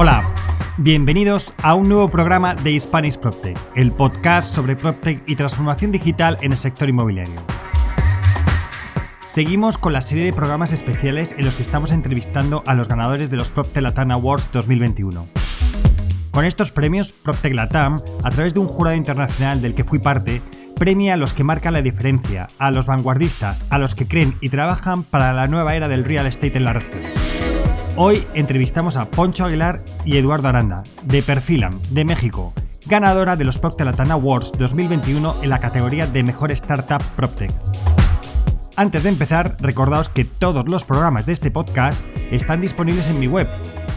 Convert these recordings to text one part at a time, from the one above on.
Hola, bienvenidos a un nuevo programa de Spanish PropTech, el podcast sobre PropTech y transformación digital en el sector inmobiliario. Seguimos con la serie de programas especiales en los que estamos entrevistando a los ganadores de los PropTech Latam Awards 2021. Con estos premios, PropTech Latam, a través de un jurado internacional del que fui parte, premia a los que marcan la diferencia, a los vanguardistas, a los que creen y trabajan para la nueva era del real estate en la región. Hoy entrevistamos a Poncho Aguilar y Eduardo Aranda, de Perfilam, de México, ganadora de los Latam Awards 2021 en la categoría de Mejor Startup PropTech. Antes de empezar, recordaos que todos los programas de este podcast están disponibles en mi web,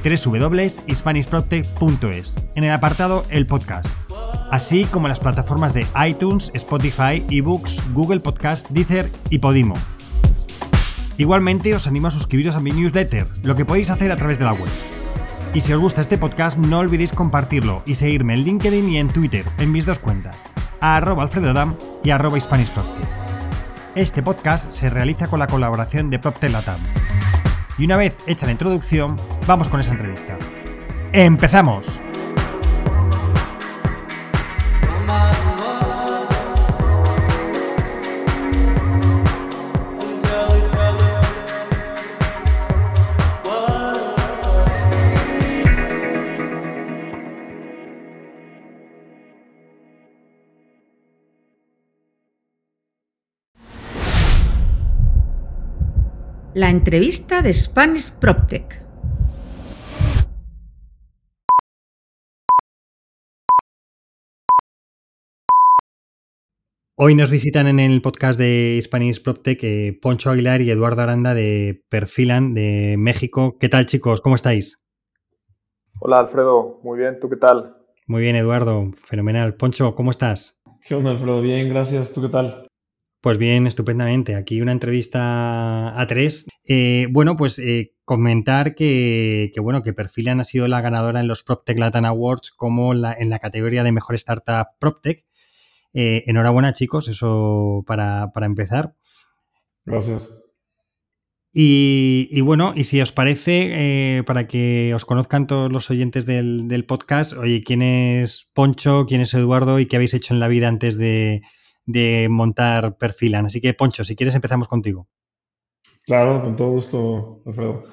www.hispanishproctech.es, en el apartado El Podcast, así como en las plataformas de iTunes, Spotify, eBooks, Google Podcast, Deezer y Podimo. Igualmente os animo a suscribiros a mi newsletter, lo que podéis hacer a través de la web. Y si os gusta este podcast, no olvidéis compartirlo y seguirme en LinkedIn y en Twitter, en mis dos cuentas, a arroba alfredodam y arroba Este podcast se realiza con la colaboración de PropTech. Y una vez hecha la introducción, vamos con esa entrevista. ¡Empezamos! La entrevista de Spanish PropTech. Hoy nos visitan en el podcast de Spanish PropTech eh, Poncho Aguilar y Eduardo Aranda de Perfilan de México. ¿Qué tal chicos? ¿Cómo estáis? Hola Alfredo, muy bien, ¿tú qué tal? Muy bien Eduardo, fenomenal. Poncho, ¿cómo estás? ¿Qué onda Alfredo? Bien, gracias. ¿Tú qué tal? Pues bien, estupendamente. Aquí una entrevista a tres. Eh, bueno, pues eh, comentar que, bueno, que Perfilan ha sido la ganadora en los PropTech Latin Awards como en la categoría de mejor startup PropTech. Eh, enhorabuena, chicos, eso para, empezar. Gracias. Y, bueno, y si os parece, para que os conozcan todos los oyentes del, del, podcast, oye, ¿quién es Poncho? ¿Quién es Eduardo? ¿Y qué habéis hecho en la vida antes de, de montar Perfilan. Así que, Poncho, si quieres empezamos contigo. Claro, con todo gusto, Alfredo.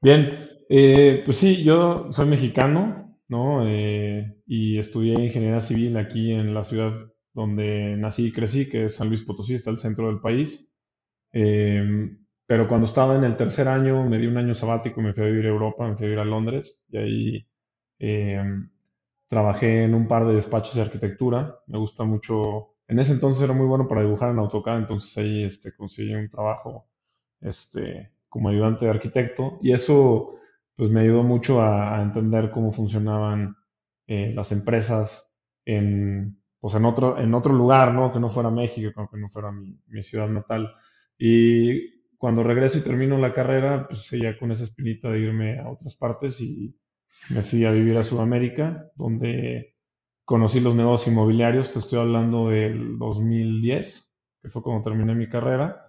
Bien, eh, pues sí, yo soy mexicano, ¿no? Eh, y estudié ingeniería civil aquí en la ciudad donde nací y crecí, que es San Luis Potosí, está al centro del país. Em, pero cuando estaba en el tercer año, me di un año sabático y me fui a vivir a Europa, me fui a vivir a Londres, y ahí em, trabajé en un par de despachos de arquitectura. Me gusta mucho en ese entonces era muy bueno para dibujar en AutoCAD, entonces ahí este, conseguí un trabajo este, como ayudante de arquitecto y eso pues me ayudó mucho a, entender cómo funcionaban eh, las empresas en, pues en, otro, lugar, ¿no? Que no fuera México, que no fuera mi, mi ciudad natal. Y cuando regreso y termino la carrera, pues ya con esa espinita de irme a otras partes y me fui a vivir a Sudamérica, donde conocí los negocios inmobiliarios, te estoy hablando del 2010, que fue cuando terminé mi carrera.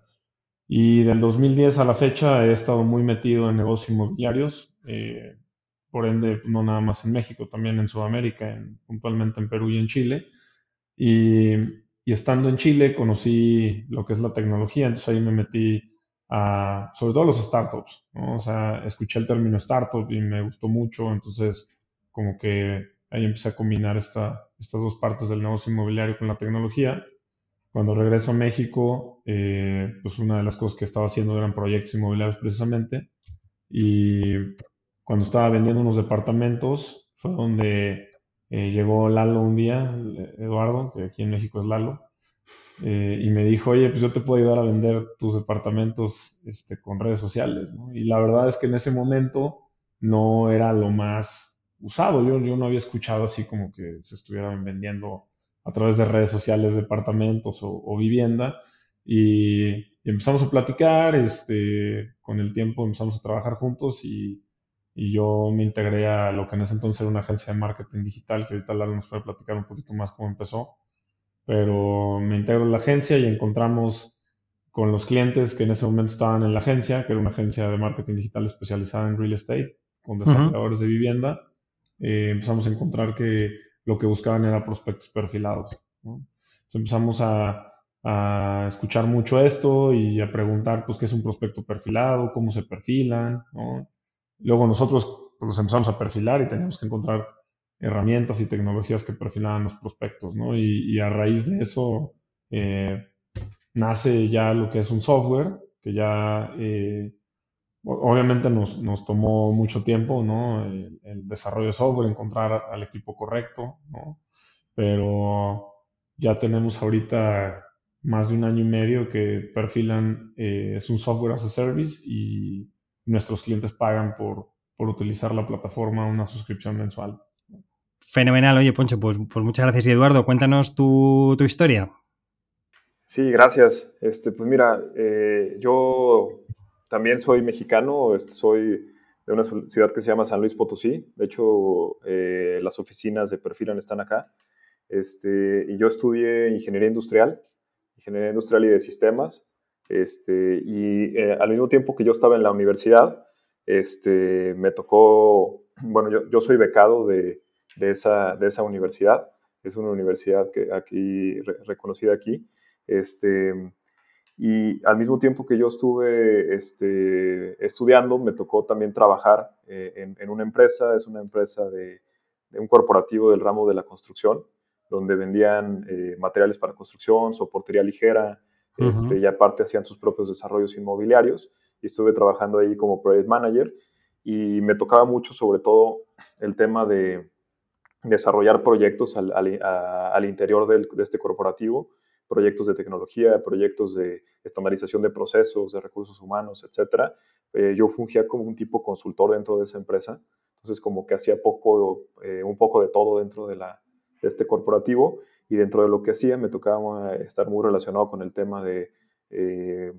Y del 2010 a la fecha he estado muy metido en negocios inmobiliarios, eh, por ende, no nada más en México, también en Sudamérica, puntualmente en Perú y en Chile. Y, y, estando en Chile conocí lo que es la tecnología, entonces ahí me metí a, sobre todo los startups, ¿no? O sea, escuché el término startup y me gustó mucho, entonces como que ahí empecé a combinar esta, estas dos partes del negocio inmobiliario con la tecnología. Cuando regreso a México, eh, pues una de las cosas que estaba haciendo eran proyectos inmobiliarios precisamente. Y cuando estaba vendiendo unos departamentos, fue donde eh, llegó Lalo un día, Eduardo, que aquí en México es Lalo, eh, y me dijo, oye, pues yo te puedo ayudar a vender tus departamentos este, con redes sociales. Y la verdad es que en ese momento no era lo más usado. Yo, yo no había escuchado así como que se estuvieran vendiendo a través de redes sociales departamentos o, vivienda. Y, empezamos a platicar, este, con el tiempo empezamos a trabajar juntos y, yo me integré a lo que en ese entonces era una agencia de marketing digital, que ahorita Lalo nos puede platicar un poquito más cómo empezó. Pero me integro a la agencia y encontramos con los clientes que en ese momento estaban en la agencia, que era una agencia de marketing digital especializada en real estate, con desarrolladores de vivienda eh, empezamos a encontrar que lo que buscaban era prospectos perfilados. Entonces empezamos a, a, escuchar mucho esto y a preguntar, pues, qué es un prospecto perfilado, cómo se perfilan, Luego nosotros pues, empezamos a perfilar y teníamos que encontrar herramientas y tecnologías que perfilaban los prospectos, ¿no? Y, a raíz de eso eh, nace ya lo que es un software, que ya eh, obviamente nos, nos, tomó mucho tiempo, ¿no? El, desarrollo de software, encontrar al equipo correcto, ¿no? Pero ya tenemos ahorita más de un año y medio que perfilan, eh, es un software as a service y nuestros clientes pagan por, por utilizar la plataforma una suscripción mensual. Fenomenal, oye Poncho, pues, pues muchas gracias. Y Eduardo, cuéntanos tu, historia. Sí, gracias. Este, pues mira, eh, yo también soy mexicano, este, soy de una ciudad que se llama San Luis Potosí. De hecho, eh, las oficinas de Perfilan están acá. Este, y yo estudié ingeniería industrial, ingeniería industrial y de sistemas. Este, y eh, al mismo tiempo que yo estaba en la universidad, este, me tocó, bueno, yo, yo soy becado de, de, esa, de esa universidad, es una universidad que aquí, reconocida aquí, este, y al mismo tiempo que yo estuve este, estudiando, me tocó también trabajar eh, en, en, una empresa, es una empresa de, de, un corporativo del ramo de la construcción, donde vendían eh, materiales para construcción, soportería ligera, este, y aparte hacían sus propios desarrollos inmobiliarios y estuve trabajando ahí como project manager y me tocaba mucho sobre todo el tema de desarrollar proyectos al, al, interior del, de este corporativo, proyectos de tecnología, proyectos de estandarización de procesos, de recursos humanos, etc. Eh, yo fungía como un tipo consultor dentro de esa empresa, entonces como que hacía poco, eh, un poco de todo dentro de, la, de este corporativo y dentro de lo que hacía me tocaba estar muy relacionado con el tema de eh,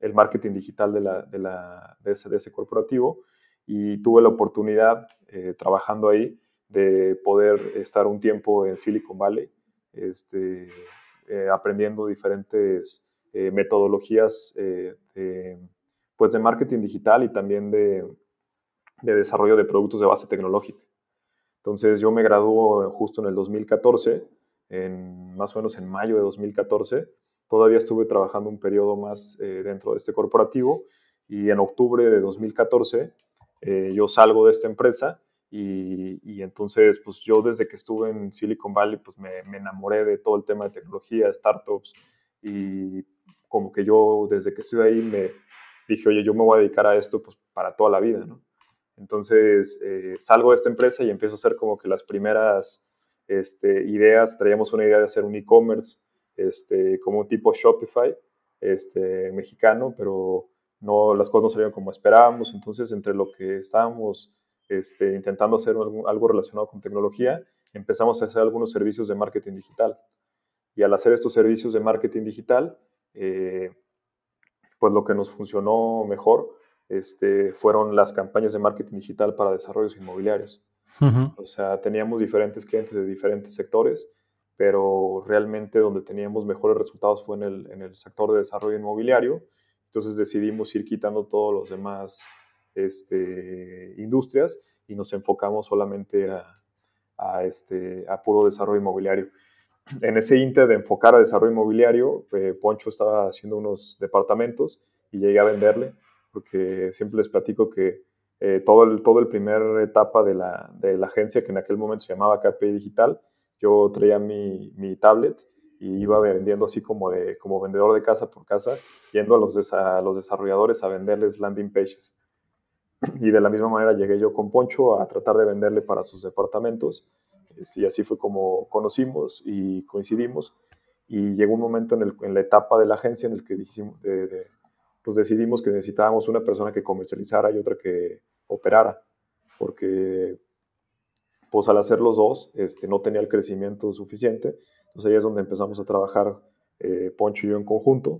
el marketing digital de, la, de, la, de, ese, de, ese, corporativo y tuve la oportunidad eh, trabajando ahí de poder estar un tiempo en Silicon Valley este, eh, aprendiendo diferentes metodologías de, pues de marketing digital y también de, de desarrollo de productos de base tecnológica. Entonces yo me graduó justo en el 2014 en, más o menos en mayo de 2014. Todavía estuve trabajando un periodo más eh, dentro de este corporativo y en octubre de 2014 eh, yo salgo de esta empresa y, y, entonces pues yo desde que estuve en Silicon Valley pues me, me, enamoré de todo el tema de tecnología, startups y como que yo desde que estuve ahí me dije, oye, yo me voy a dedicar a esto pues para toda la vida, ¿no? Entonces eh, salgo de esta empresa y empiezo a hacer como que las primeras este, ideas, traíamos una idea de hacer un e-commerce este, como tipo Shopify este, mexicano, pero no, las cosas no salieron como esperábamos, entonces entre lo que estábamos este, intentando hacer algo, relacionado con tecnología, empezamos a hacer algunos servicios de marketing digital. Y al hacer estos servicios de marketing digital, eh, pues lo que nos funcionó mejor este, fueron las campañas de marketing digital para desarrollos inmobiliarios. O sea, teníamos diferentes clientes de diferentes sectores, pero realmente donde teníamos mejores resultados fue en el, en el sector de desarrollo inmobiliario. Entonces decidimos ir quitando todos los demás este, industrias y nos enfocamos solamente a, este, a puro desarrollo inmobiliario. En ese inter de enfocar a desarrollo inmobiliario, eh, Poncho estaba haciendo unos departamentos y llegué a venderle, porque siempre les platico que eh, todo, el, todo el primer etapa de la, de la, agencia, que en aquel momento se llamaba KPI Digital, yo traía mi, mi, tablet y iba vendiendo así como, de, como vendedor de casa por casa, yendo a los, a los desarrolladores a venderles landing pages. Y de la misma manera llegué yo con Poncho a tratar de venderle para sus departamentos. Y así fue como conocimos y coincidimos. Y llegó un momento en, el, en la etapa de la agencia en el que dijimos, de, de, pues decidimos que necesitábamos una persona que comercializara y otra que operara, porque pues al hacer los dos este, no tenía el crecimiento suficiente. Entonces ahí es donde empezamos a trabajar eh, Poncho y yo en conjunto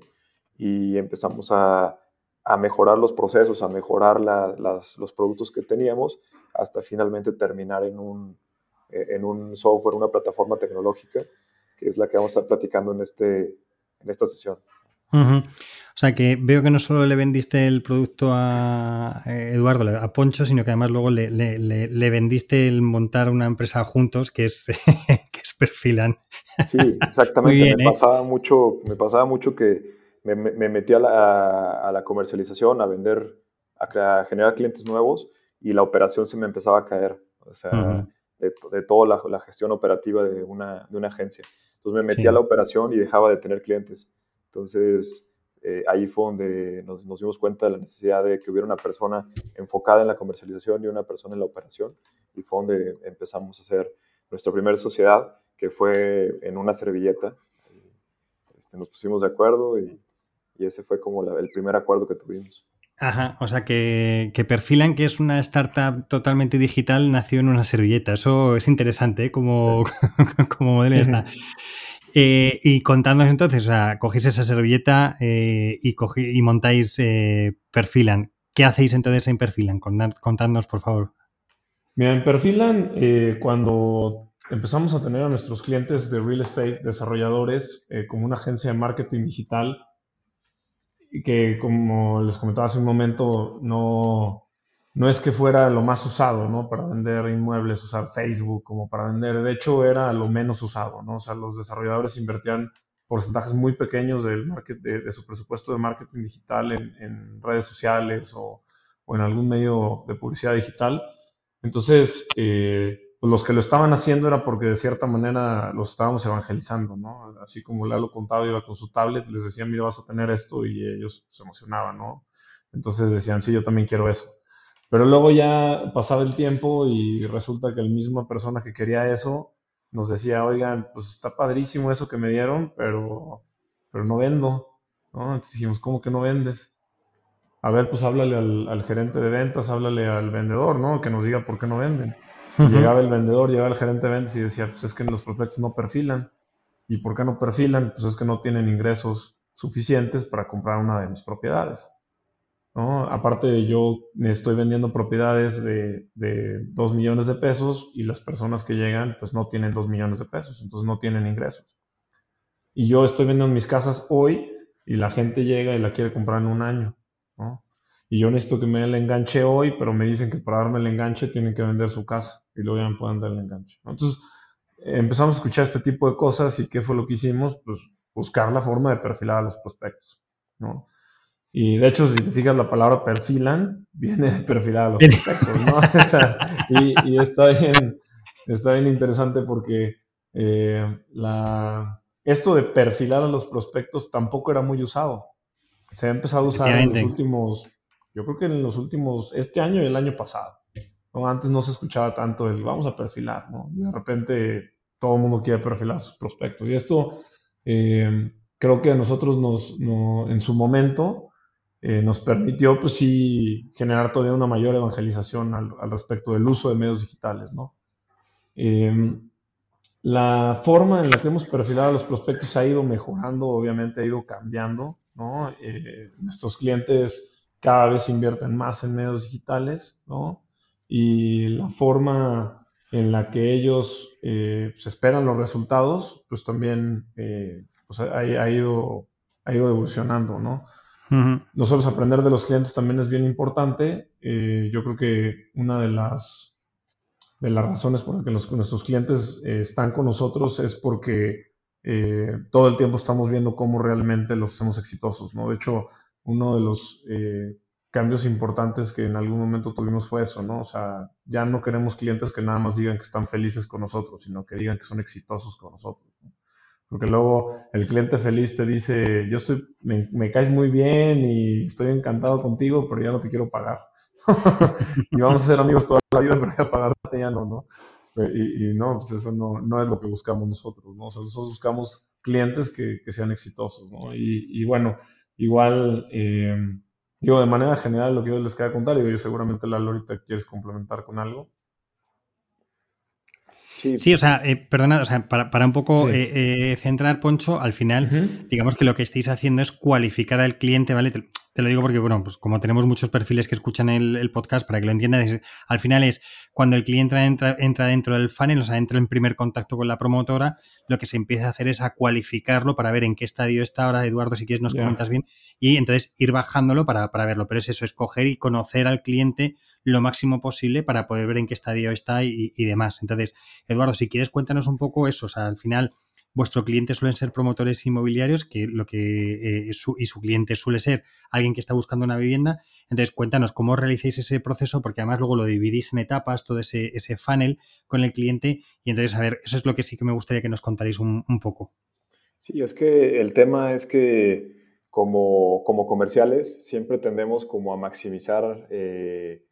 y empezamos a, a mejorar los procesos, a mejorar la, las, los productos que teníamos hasta finalmente terminar en un, eh, en un software, una plataforma tecnológica, que es la que vamos a estar platicando en, este, en esta sesión. O sea que veo que no solo le vendiste el producto a eh, Eduardo, a Poncho, sino que además luego le, vendiste el montar una empresa juntos que es, que es Perfilan. Sí, exactamente. me, ¿eh? pasaba mucho, me pasaba mucho que me, me metí a la, comercialización, a vender, a, generar clientes nuevos y la operación se me empezaba a caer. O sea, de, de, toda la, gestión operativa de una, de una agencia. Entonces me metí a la operación y dejaba de tener clientes. Entonces eh, ahí fue donde nos, dimos cuenta de la necesidad de que hubiera una persona enfocada en la comercialización y una persona en la operación. Y fue donde empezamos a hacer nuestra primera sociedad, que fue en una servilleta. Este, nos pusimos de acuerdo y, ese fue como el primer acuerdo que tuvimos. Ajá, o sea que, perfilan que es una startup totalmente digital, nació en una servilleta. Eso es interesante, ¿eh? como, como modelo está. Eh, y contándonos entonces, o sea, cogéis esa servilleta eh, y, y montáis eh, Perfilan. ¿Qué hacéis entonces en Perfilan? Contadnos, por favor. Mira, en Perfilan, cuando empezamos a tener a nuestros clientes de real estate, desarrolladores, como una agencia de marketing digital, que como les comentaba hace un momento, no, no es que fuera lo más usado, ¿no? Para vender inmuebles, usar Facebook como para vender. De hecho, era lo menos usado, ¿no? O sea, los desarrolladores invertían porcentajes muy pequeños del market, de, su presupuesto de marketing digital en, redes sociales o, en algún medio de publicidad digital. Entonces, eh, pues los que lo estaban haciendo era porque de cierta manera los estábamos evangelizando, ¿no? Así como Lalo contaba, iba con su tablet, les decía, mira, vas a tener esto y ellos se emocionaban, ¿no? Entonces decían, sí, yo también quiero eso. Pero luego ya pasaba el tiempo y resulta que la misma persona que quería eso nos decía, oigan, pues está padrísimo eso que me dieron, pero, pero no vendo. ¿no? Entonces dijimos, ¿cómo que no vendes? A ver, pues háblale al, gerente de ventas, háblale al vendedor, ¿no? Que nos diga por qué no venden. Llegaba el vendedor, llegaba el gerente de ventas y decía, pues es que los prospectos no perfilan. ¿Y por qué no perfilan? Pues es que no tienen ingresos suficientes para comprar una de mis propiedades. Aparte, yo me estoy vendiendo propiedades de, de 2 millones de pesos y las personas que llegan pues no tienen 2 millones de pesos, entonces no tienen ingresos. Y yo estoy vendiendo mis casas hoy y la gente llega y la quiere comprar en un año. Y yo necesito que me den el enganche hoy, pero me dicen que para darme el enganche tienen que vender su casa y luego ya me pueden dar el enganche. Entonces empezamos a escuchar este tipo de cosas y ¿qué fue lo que hicimos? Pues buscar la forma de perfilar a los prospectos. ¿no? Y de hecho, si te fijas, la palabra perfilan viene de perfilar a los prospectos, ¿no? o sea, y, está, bien, está bien interesante porque eh, la, esto de perfilar a los prospectos tampoco era muy usado. Se ha empezado a usar en los últimos, yo creo que en los últimos, este año y el año pasado. Antes no se escuchaba tanto el vamos a perfilar, ¿no? Y de repente todo el mundo quiere perfilar sus prospectos. Y esto eh, creo que a nosotros nos, no, en su momento, eh, nos permitió, pues sí, generar todavía una mayor evangelización al, respecto del uso de medios digitales, ¿no? Em, la forma en la que hemos perfilado a los prospectos ha ido mejorando, obviamente ha ido cambiando, ¿no? Eh, nuestros clientes cada vez invierten más en medios digitales, ¿no? Y la forma en la que ellos eh, pues, esperan los resultados, pues también pues, ha, ido, ha ido evolucionando, ¿no? Nosotros aprender de los clientes también es bien importante. Eh, yo creo que una de las, de las razones por las que nuestros clientes eh, están con nosotros es porque eh, todo el tiempo estamos viendo cómo realmente los hacemos exitosos. ¿no? De hecho, uno de los cambios importantes que en algún momento tuvimos fue eso, ¿no? O sea, ya no queremos clientes que nada más digan que están felices con nosotros, sino que digan que son exitosos con nosotros. Porque luego el cliente feliz te dice, yo estoy, me, caes muy bien y estoy encantado contigo, pero ya no te quiero pagar. y vamos a ser amigos toda la vida, pero ya pagarte ya no, ¿no? Y, no, pues eso no, no, es lo que buscamos nosotros, ¿no? O sea, nosotros buscamos clientes que, que sean exitosos, ¿no? Y, y bueno, igual, eh, digo, de manera general lo que yo les quería contar, y yo seguramente la ahorita quieres complementar con algo. Sí. o sea, eh, perdona, o sea, para, un poco eh, eh, centrar, Poncho, al final, digamos que lo que estáis haciendo es cualificar al cliente, ¿vale? te lo digo porque, bueno, pues como tenemos muchos perfiles que escuchan el, podcast, para que lo entiendas, al final es cuando el cliente entra, entra dentro del funnel, o sea, entra en primer contacto con la promotora, lo que se empieza a hacer es a cualificarlo para ver en qué estadio está ahora, Eduardo, si quieres nos comentas bien, y entonces ir bajándolo para, verlo. Pero es eso, escoger y conocer al cliente lo máximo posible para poder ver en qué estadio está y, demás. Entonces, Eduardo, si quieres, cuéntanos un poco eso, o sea, al final vuestro cliente suelen ser promotores inmobiliarios, que lo que eh, su, y su cliente suele ser alguien que está buscando una vivienda. Entonces, cuéntanos cómo realizáis ese proceso, porque además luego lo dividís en etapas, todo ese, ese funnel con el cliente. Y entonces, a ver, eso es lo que sí que me gustaría que nos contaréis un, poco. Sí, es que el tema es que como, como comerciales siempre tendemos como a maximizar eh,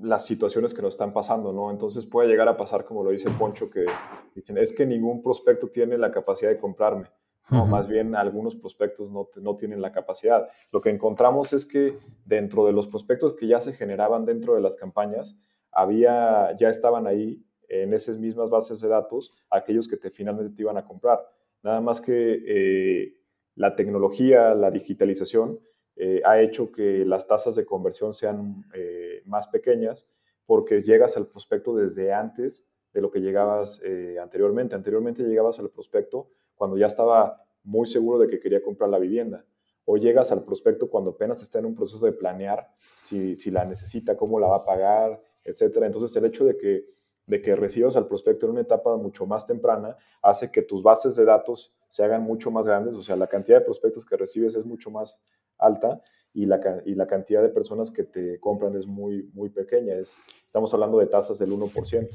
las situaciones que nos están pasando, ¿no? Entonces puede llegar a pasar, como lo dice Poncho, que dicen, es que ningún prospecto tiene la capacidad de comprarme. No, más bien algunos prospectos no, no, tienen la capacidad. Lo que encontramos es que dentro de los prospectos que ya se generaban dentro de las campañas, había, ya estaban ahí en esas mismas bases de datos aquellos que te, finalmente te iban a comprar. Nada más que eh, la tecnología, la digitalización, eh, ha hecho que las tasas de conversión sean eh, más pequeñas porque llegas al prospecto desde antes de lo que llegabas eh, anteriormente. Anteriormente llegabas al prospecto cuando ya estaba muy seguro de que quería comprar la vivienda. O llegas al prospecto cuando apenas está en un proceso de planear si, si la necesita, cómo la va a pagar, etc. Entonces el hecho de que, de que recibas al prospecto en una etapa mucho más temprana hace que tus bases de datos se hagan mucho más grandes, o sea, la cantidad de prospectos que recibes es mucho más alta y la, y la cantidad de personas que te compran es muy, muy pequeña. Es, estamos hablando de tasas del 1%.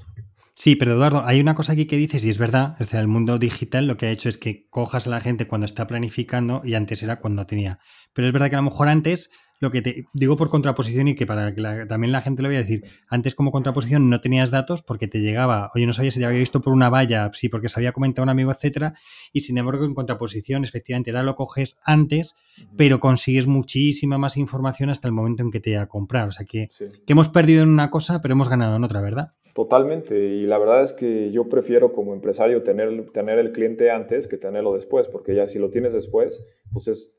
Sí, pero Eduardo, hay una cosa aquí que dices y es verdad, es el mundo digital lo que ha hecho es que cojas a la gente cuando está planificando y antes era cuando tenía. Pero es verdad que a lo mejor antes lo que te digo por contraposición y que para que también la gente lo vea decir, antes como contraposición no tenías datos porque te llegaba, oye, no sabías si te había visto por una valla, sí, porque se había comentado un amigo, etcétera, y sin embargo en contraposición, efectivamente, ahora lo coges antes, pero consigues muchísima más información hasta el momento en que te haya comprado. O sea que, que hemos perdido en una cosa, pero hemos ganado en otra, ¿verdad? Totalmente, y la verdad es que yo prefiero como empresario tener, tener el cliente antes que tenerlo después, porque ya si lo tienes después, pues es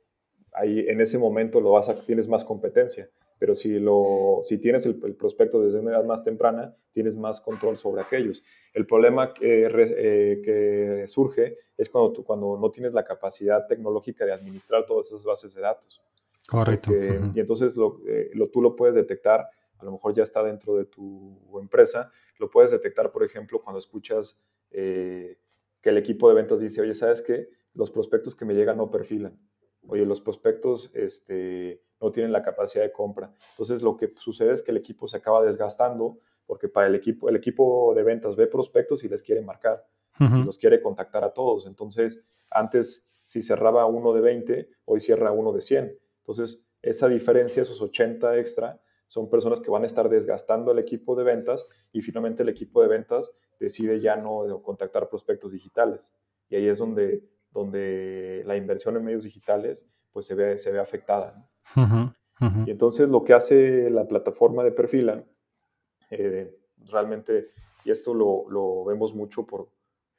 ahí en ese momento lo vas a, tienes más competencia. Pero si, lo, si tienes el, prospecto desde una edad más temprana, tienes más control sobre aquellos. El problema que, eh, que surge es cuando, tú, cuando no tienes la capacidad tecnológica de administrar todas esas bases de datos. Correcto. Y entonces lo, eh, lo, tú lo puedes detectar, a lo mejor ya está dentro de tu empresa, lo puedes detectar, por ejemplo, cuando escuchas eh, que el equipo de ventas dice, oye, ¿sabes qué? Los prospectos que me llegan no perfilan oye, los prospectos este, no tienen la capacidad de compra. Entonces lo que sucede es que el equipo se acaba desgastando porque para el equipo, el equipo de ventas ve prospectos y les quiere marcar, y los quiere contactar a todos. Entonces, antes si cerraba uno de 20, hoy cierra uno de 100. Entonces, esa diferencia, esos 80 extra, son personas que van a estar desgastando el equipo de ventas y finalmente el equipo de ventas decide ya no contactar prospectos digitales. Y ahí es donde donde la inversión en medios digitales pues se ve, se ve afectada. Y entonces lo que hace la plataforma de Perfila, eh, realmente, y esto lo, lo, vemos mucho por,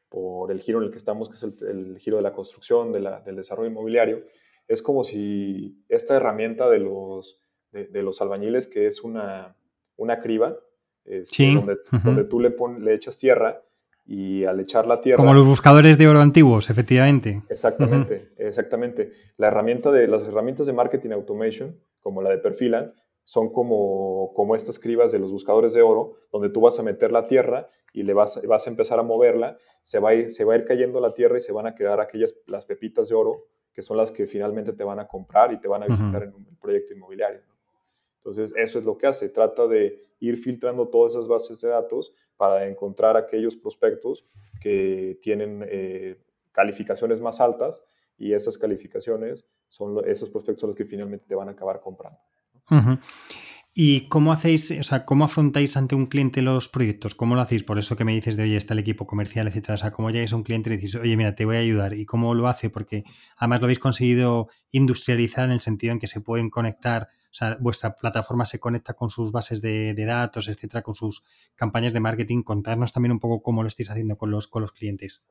por el giro en el que estamos, que es el, giro de la construcción, de la, del desarrollo inmobiliario, es como si esta herramienta de los, de, los albañiles, que es una, una criba, donde, donde, tú le, pon, le echas tierra, y al echar la tierra... Como los buscadores de oro antiguos, efectivamente. Exactamente, exactamente. La herramienta de, las herramientas de marketing automation, como la de Perfilan, son como, como estas cribas de los buscadores de oro, donde tú vas a meter la tierra y le vas, vas a empezar a moverla, se va, a ir, se va a ir cayendo la tierra y se van a quedar aquellas, las pepitas de oro, que son las que finalmente te van a comprar y te van a visitar en un proyecto inmobiliario. Entonces, eso es lo que hace, trata de ir filtrando todas esas bases de datos para encontrar aquellos prospectos que tienen eh, calificaciones más altas y esas calificaciones son esos prospectos los que finalmente te van a acabar comprando. ¿Y cómo hacéis, o sea, cómo afrontáis ante un cliente los proyectos? ¿Cómo lo hacéis? Por eso que me dices de, oye, está el equipo comercial, etcétera. O sea, ¿cómo llegáis a un cliente y dices, oye, mira, te voy a ayudar? ¿Y cómo lo hace? Porque además lo habéis conseguido industrializar en el sentido en que se pueden conectar o sea, vuestra plataforma se conecta con sus bases de, datos, etcétera, con sus campañas de marketing. Contarnos también un poco cómo lo estáis haciendo con los, con los clientes.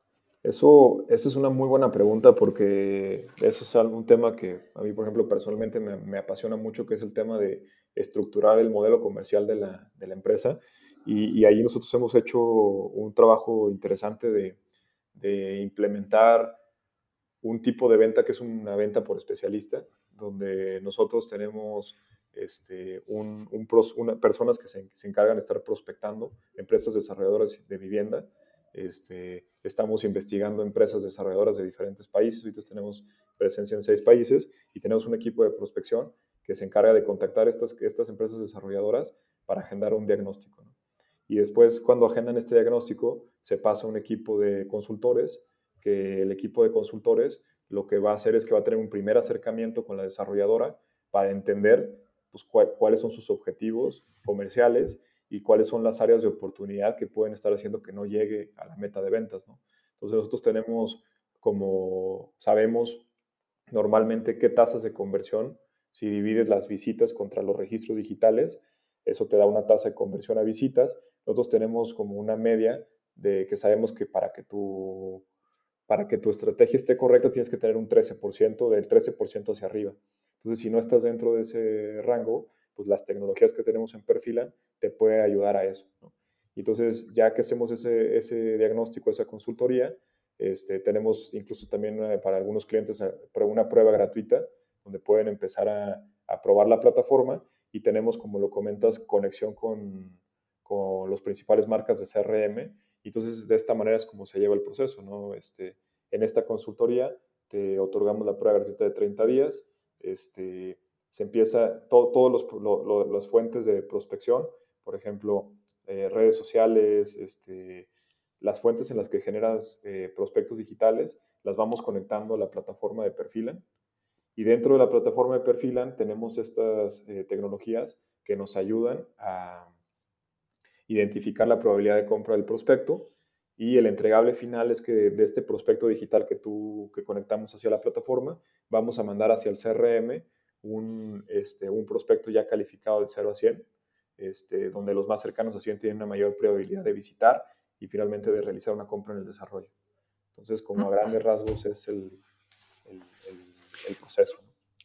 Eso, esa es una muy buena pregunta porque eso es un tema que a mí, por ejemplo, personalmente me, apasiona mucho, que es el tema de estructurar el modelo comercial de la, de la empresa. Y, y, ahí nosotros hemos hecho un trabajo interesante de, de, implementar un tipo de venta que es una venta por especialista, donde nosotros tenemos este, un, una, personas que se, se encargan de estar prospectando empresas desarrolladoras de vivienda este, estamos investigando empresas desarrolladoras de diferentes países. Ahorita tenemos presencia en seis países y tenemos un equipo de prospección que se encarga de contactar estas, estas empresas desarrolladoras para agendar un diagnóstico. Y después, cuando agendan este diagnóstico, se pasa a un equipo de consultores, que el equipo de consultores lo que va a hacer es que va a tener un primer acercamiento con la desarrolladora para entender pues, cuáles son sus objetivos comerciales y cuáles son las áreas de oportunidad que pueden estar haciendo que no llegue a la meta de ventas, ¿no? Entonces nosotros tenemos, como sabemos normalmente qué tasas de conversión, si divides las visitas contra los registros digitales, eso te da una tasa de conversión a visitas. Nosotros tenemos como una media de que sabemos que para que tu, para que tu estrategia esté correcta tienes que tener un 13%, del 13% hacia arriba. Entonces, si no estás dentro de ese rango, pues las tecnologías que tenemos en Perfilan te puede ayudar a eso. Entonces, ya que hacemos ese, ese diagnóstico, esa consultoría, este, tenemos incluso también eh, para algunos clientes eh, una prueba gratuita donde pueden empezar a, a, probar la plataforma y tenemos, como lo comentas, conexión con, con los principales marcas de CRM. Y entonces, de esta manera es como se lleva el proceso. ¿no? Este, en esta consultoría te otorgamos la prueba gratuita de 30 días. Este, se empieza, todas todo las fuentes de prospección, por ejemplo, eh, redes sociales, este, las fuentes en las que generas eh, prospectos digitales, las vamos conectando a la plataforma de Perfilan. Y dentro de la plataforma de Perfilan tenemos estas eh, tecnologías que nos ayudan a identificar la probabilidad de compra del prospecto y el entregable final es que de, este prospecto digital que tú que conectamos hacia la plataforma, vamos a mandar hacia el CRM un, este, un prospecto ya calificado de 0 a 100, este, donde los más cercanos a 100 tienen una mayor probabilidad de visitar y finalmente de realizar una compra en el desarrollo. Entonces, como a grandes rasgos es el, el, el proceso.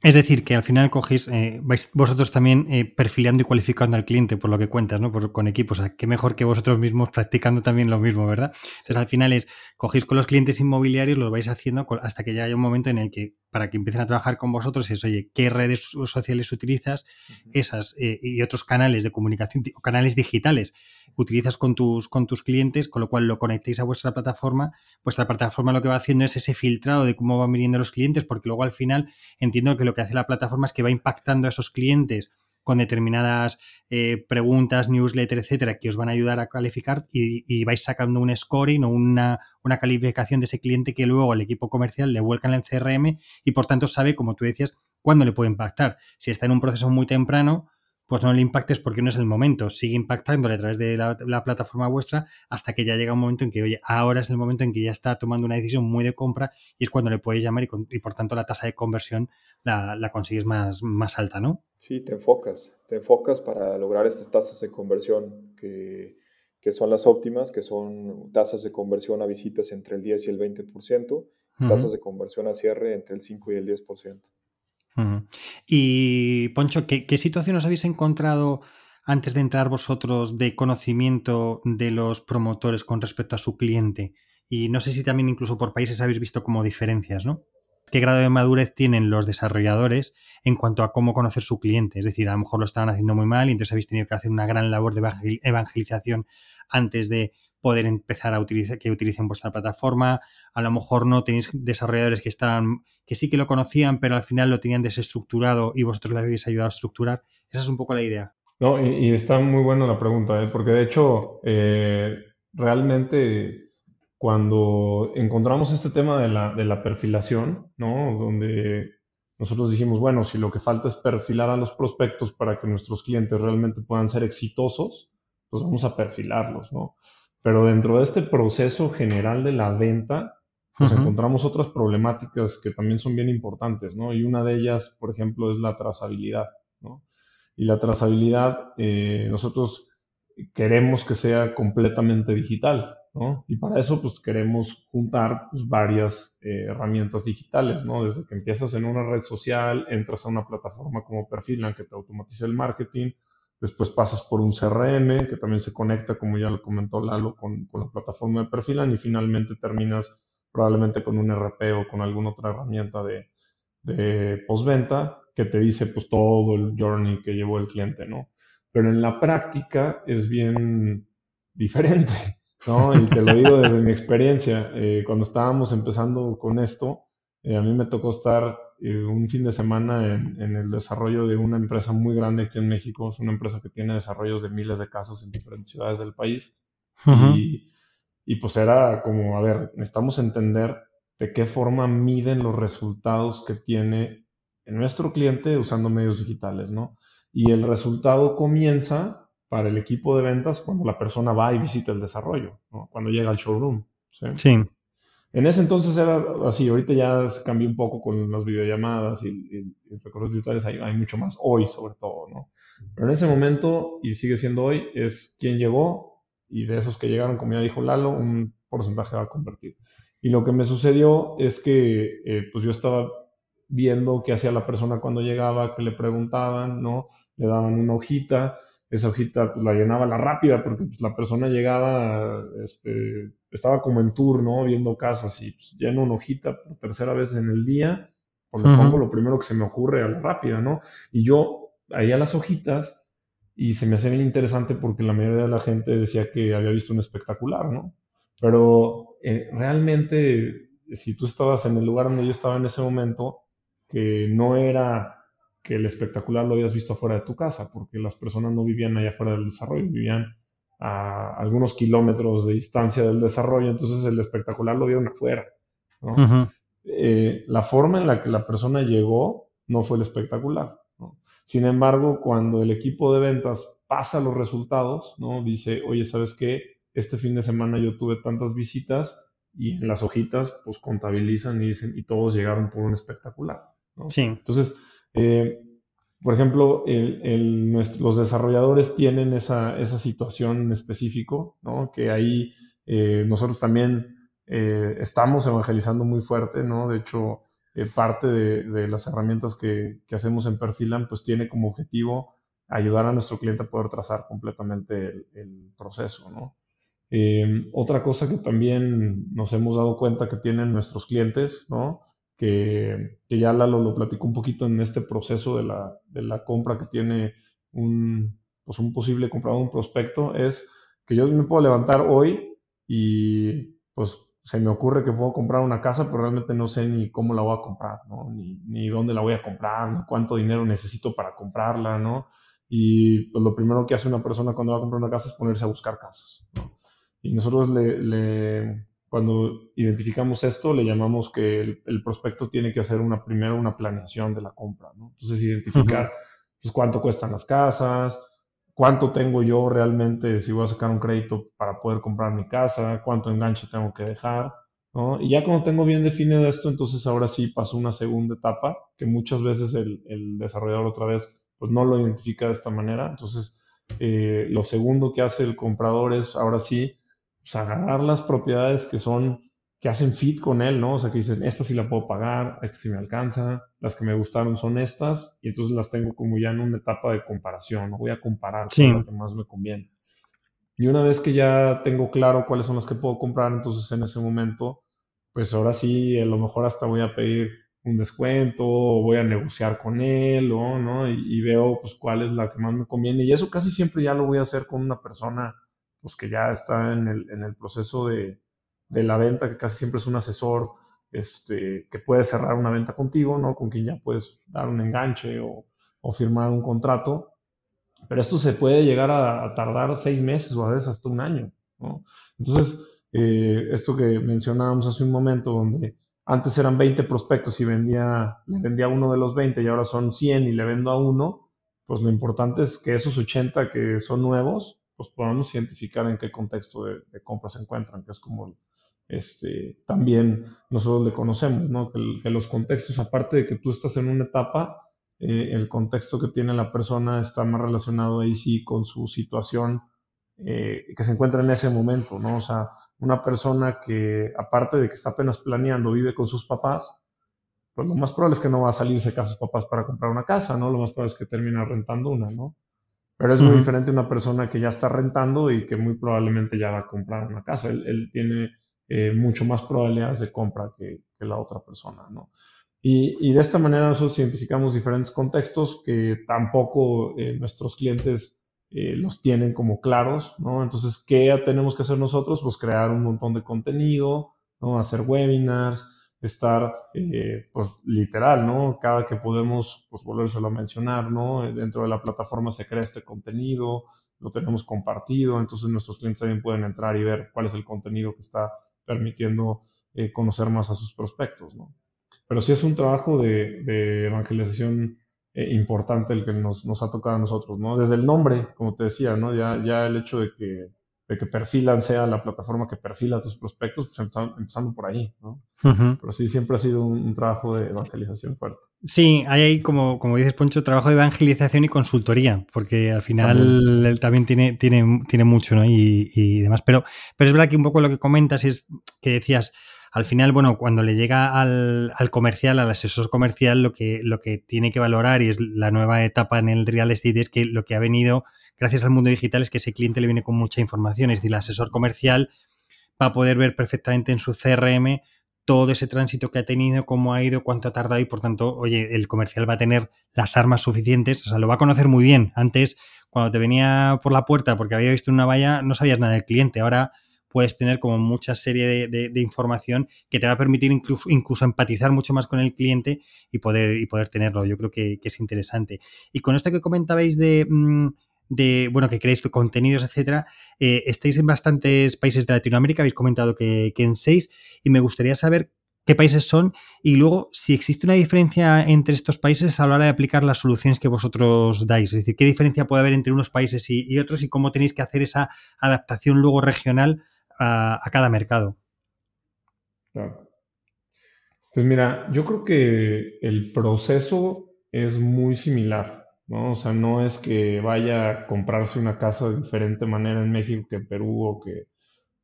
Es decir, que al final cogéis, eh, vais vosotros también eh, perfilando y cualificando al cliente, por lo que cuentas, ¿no? Por, con equipos. O sea, qué mejor que vosotros mismos practicando también lo mismo, ¿verdad? Entonces, al final es, cogéis con los clientes inmobiliarios, lo vais haciendo hasta que ya haya un momento en el que, para que empiecen a trabajar con vosotros, es, oye, ¿qué redes sociales utilizas? Esas eh, y otros canales de comunicación, o canales digitales utilizas con tus, con tus clientes, con lo cual lo conectéis a vuestra plataforma, vuestra plataforma lo que va haciendo es ese filtrado de cómo van viniendo los clientes, porque luego al final entiendo que lo que hace la plataforma es que va impactando a esos clientes con determinadas eh, preguntas, newsletter, etcétera, que os van a ayudar a calificar y, vais sacando un scoring o una, una, calificación de ese cliente que luego el equipo comercial le vuelca en el CRM y por tanto sabe, como tú decías, cuándo le puede impactar. Si está en un proceso muy temprano, pues no le impactes porque no es el momento. Sigue impactándole a través de la, plataforma vuestra hasta que ya llega un momento en que, oye, ahora es el momento en que ya está tomando una decisión muy de compra y es cuando le puedes llamar y, por tanto la tasa de conversión la, consigues más, más alta, ¿no? Sí, te enfocas, te enfocas para lograr estas tasas de conversión que, que son las óptimas, que son tasas de conversión a visitas entre el 10 y el 20%, tasas de conversión a cierre entre el 5 y el 10%. Y Poncho, ¿qué, ¿qué, situación os habéis encontrado antes de entrar vosotros de conocimiento de los promotores con respecto a su cliente? Y no sé si también incluso por países habéis visto como diferencias, ¿no? ¿Qué grado de madurez tienen los desarrolladores en cuanto a cómo conocer su cliente? Es decir, a lo mejor lo estaban haciendo muy mal y entonces habéis tenido que hacer una gran labor de evangelización antes de poder empezar a utilizar, que utilicen vuestra plataforma. A lo mejor no tenéis desarrolladores que están, que sí que lo conocían, pero al final lo tenían desestructurado y vosotros le habéis ayudado a estructurar. Esa es un poco la idea. No, y, está muy buena la pregunta, ¿eh? porque de hecho, eh, realmente cuando encontramos este tema de la, de la perfilación, ¿no? Donde nosotros dijimos, bueno, si lo que falta es perfilar a los prospectos para que nuestros clientes realmente puedan ser exitosos, pues vamos a perfilarlos, ¿no? Pero dentro de este proceso general de la venta, nos encontramos otras problemáticas que también son bien importantes, ¿no? Y una de ellas, por ejemplo, es la trazabilidad, ¿no? Y la trazabilidad, eh, nosotros queremos que sea completamente digital, ¿no? Y para eso, pues queremos juntar pues, varias eh, herramientas digitales, ¿no? Desde que empiezas en una red social, entras a una plataforma como Perfilan que te automatiza el marketing, después pasas por un CRM que también se conecta, como ya lo comentó Lalo, con, con la plataforma de Perfilan y finalmente terminas probablemente con un RP o con alguna otra herramienta de, de postventa que te dice pues todo el journey que llevó el cliente, ¿no? Pero en la práctica es bien diferente. ¿no? Y te lo digo desde mi experiencia. Eh, cuando estábamos empezando con esto, eh, a mí me tocó estar eh, un fin de semana en, el desarrollo de una empresa muy grande aquí en México. Es una empresa que tiene desarrollos de miles de casas en diferentes ciudades del país. y, y, pues era como, a ver, necesitamos entender de qué forma miden los resultados que tiene nuestro cliente usando medios digitales, ¿no? Y el resultado comienza para el equipo de ventas cuando la persona va y visita el desarrollo, cuando llega al showroom. ¿sí? En ese entonces era así, ahorita ya cambió un poco con las videollamadas y, y, recorridos virtuales, hay, mucho más hoy sobre todo, ¿no? Pero en ese momento, y sigue siendo hoy, es quién llegó y de esos que llegaron, como ya dijo Lalo, un porcentaje va a convertir. Y lo que me sucedió es que eh, pues yo estaba viendo qué hacía la persona cuando llegaba, que le preguntaban, ¿no? Le daban una hojita esa hojita pues, la llenaba la rápida porque pues, la persona llegaba, este, estaba como en turno viendo casas y pues, lleno una hojita por tercera vez en el día, pues le pongo lo primero que se me ocurre a la rápida, ¿no? Y yo ahí a las hojitas y se me hacía bien interesante porque la mayoría de la gente decía que había visto un espectacular, ¿no? Pero eh, realmente, si tú estabas en el lugar donde yo estaba en ese momento, que no era que el espectacular lo habías visto afuera de tu casa, porque las personas no vivían allá afuera del desarrollo, vivían a algunos kilómetros de distancia del desarrollo, entonces el espectacular lo vieron afuera. Eh, la forma en la que la persona llegó no fue el espectacular. Sin embargo, cuando el equipo de ventas pasa los resultados, ¿no? dice, oye, ¿sabes qué? Este fin de semana yo tuve tantas visitas y en las hojitas pues contabilizan y dicen, y todos llegaron por un espectacular. Sí. Entonces, eh, por ejemplo, los desarrolladores tienen esa, situación en específico, ¿no? que ahí eh, nosotros también eh, estamos evangelizando muy fuerte, ¿no? De hecho, parte de, las herramientas que, hacemos en Perfilan, pues tiene como objetivo ayudar a nuestro cliente a poder trazar completamente el, el proceso, ¿no? otra cosa que también nos hemos dado cuenta que tienen nuestros clientes, ¿no? Que, ya Lalo lo platicó un poquito en este proceso de la, de la compra que tiene un, pues un posible comprador, un prospecto, es que yo me puedo levantar hoy y pues se me ocurre que puedo comprar una casa, pero realmente no sé ni cómo la voy a comprar, ¿no? Ni, ni dónde la voy a comprar, cuánto dinero necesito para comprarla, ¿no? Y pues lo primero que hace una persona cuando va a comprar una casa es ponerse a buscar casas, ¿no? Y nosotros le, le, cuando identificamos esto, le llamamos que el, prospecto tiene que hacer una, primero una planeación de la compra, ¿no? Entonces, identificar pues, cuánto cuestan las casas, cuánto tengo yo realmente si voy a sacar un crédito para poder comprar mi casa, cuánto enganche tengo que dejar, ¿no? Y ya cuando tengo bien definido esto, entonces ahora sí paso una segunda etapa, que muchas veces el, el desarrollador otra vez pues no lo identifica de esta manera. Entonces, eh, lo segundo que hace el comprador es ahora sí pues, agarrar las propiedades que son, que hacen fit con él, ¿no? O sea, que dicen, esta sí la puedo pagar, esta sí me alcanza, las que me gustaron son estas, y entonces las tengo como ya en una etapa de comparación, ¿no? Voy a comparar con lo que más me conviene. Y una vez que ya tengo claro cuáles son las que puedo comprar, entonces en ese momento, pues ahora sí, a lo mejor hasta voy a pedir un descuento, o voy a negociar con él, ¿o, ¿no? Y, y, veo pues cuál es la que más me conviene. Y eso casi siempre ya lo voy a hacer con una persona pues que ya está en el, en el proceso de, de, la venta, que casi siempre es un asesor este, que puede cerrar una venta contigo, ¿no? Con quien ya puedes dar un enganche o, o firmar un contrato. Pero esto se puede llegar a, tardar seis meses o a veces hasta un año, ¿no? Entonces, eh, esto que mencionábamos hace un momento, donde antes eran 20 prospectos y vendía, le vendía uno de los 20 y ahora son 100 y le vendo a uno, pues lo importante es que esos 80 que son nuevos, pues podamos identificar en qué contexto de, compra se encuentran, que es como este, también nosotros le conocemos, ¿no? Que, los contextos, aparte de que tú estás en una etapa, eh, el contexto que tiene la persona está más relacionado ahí sí con su situación eh, que se encuentra en ese momento, ¿no? O sea, una persona que, aparte de que está apenas planeando, vive con sus papás, pues lo más probable es que no va a salirse de casa sus papás para comprar una casa, ¿no? Lo más probable es que termine rentando una, ¿no? Pero es muy diferente una persona que ya está rentando y que muy probablemente ya va a comprar una casa. Él, tiene eh, mucho más probabilidades de compra que, la otra persona, ¿no? Y, de esta manera nosotros identificamos diferentes contextos que tampoco eh, nuestros clientes eh, los tienen como claros, ¿no? Entonces, ¿qué tenemos que hacer nosotros? Pues crear un montón de contenido, ¿no? Hacer webinars, estar, eh, pues, literal, ¿no? Cada que podemos, pues, volvérselo a mencionar, ¿no? Dentro de la plataforma se crea este contenido, lo tenemos compartido, entonces nuestros clientes también pueden entrar y ver cuál es el contenido que está permitiendo eh, conocer más a sus prospectos, ¿no? Pero sí es un trabajo de, evangelización eh, importante el que nos, nos, ha tocado a nosotros, ¿no? Desde el nombre, como te decía, ¿no? Ya, ya el hecho de que, de que perfilan sea la plataforma que perfila a tus prospectos, pues empezando, por ahí, ¿no? Pero sí, siempre ha sido un, trabajo de evangelización fuerte. Sí, hay como, como dices, Poncho, trabajo de evangelización y consultoría, porque al final él también tiene, tiene, tiene mucho, ¿no? Y, y, demás. Pero, pero es verdad que un poco lo que comentas es que decías, al final, bueno, cuando le llega al, comercial, al asesor comercial, lo que, lo que tiene que valorar y es la nueva etapa en el real estate es que lo que ha venido gracias al mundo digital es que ese cliente le viene con mucha información. Es decir, el asesor comercial va a poder ver perfectamente en su CRM todo ese tránsito que ha tenido, cómo ha ido, cuánto ha tardado y por tanto, oye, el comercial va a tener las armas suficientes, o sea, lo va a conocer muy bien. Antes, cuando te venía por la puerta porque había visto una valla, no sabías nada del cliente. Ahora puedes tener como mucha serie de, información que te va a permitir incluso, incluso, empatizar mucho más con el cliente y poder, y poder tenerlo. Yo creo que, es interesante. Y con esto que comentabais de, mm, de bueno, que creéis contenidos, etcétera, eh, estáis en bastantes países de Latinoamérica, habéis comentado que, en seis, y me gustaría saber qué países son y luego si existe una diferencia entre estos países a la hora de aplicar las soluciones que vosotros dais. Es decir, qué diferencia puede haber entre unos países y, y otros y cómo tenéis que hacer esa adaptación luego regional a, cada mercado. Pues mira, yo creo que el proceso es muy similar, ¿no? O sea, no es que vaya a comprarse una casa de diferente manera en México que en Perú o que,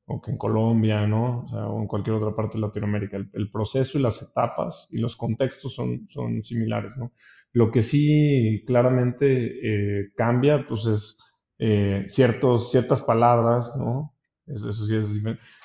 o que en Colombia, ¿no? O, en cualquier otra parte de Latinoamérica. El, proceso y las etapas y los contextos son, son similares, ¿no? Lo que sí claramente eh, cambia, pues es eh, ciertos, ciertas palabras, ¿no? Eso, sí es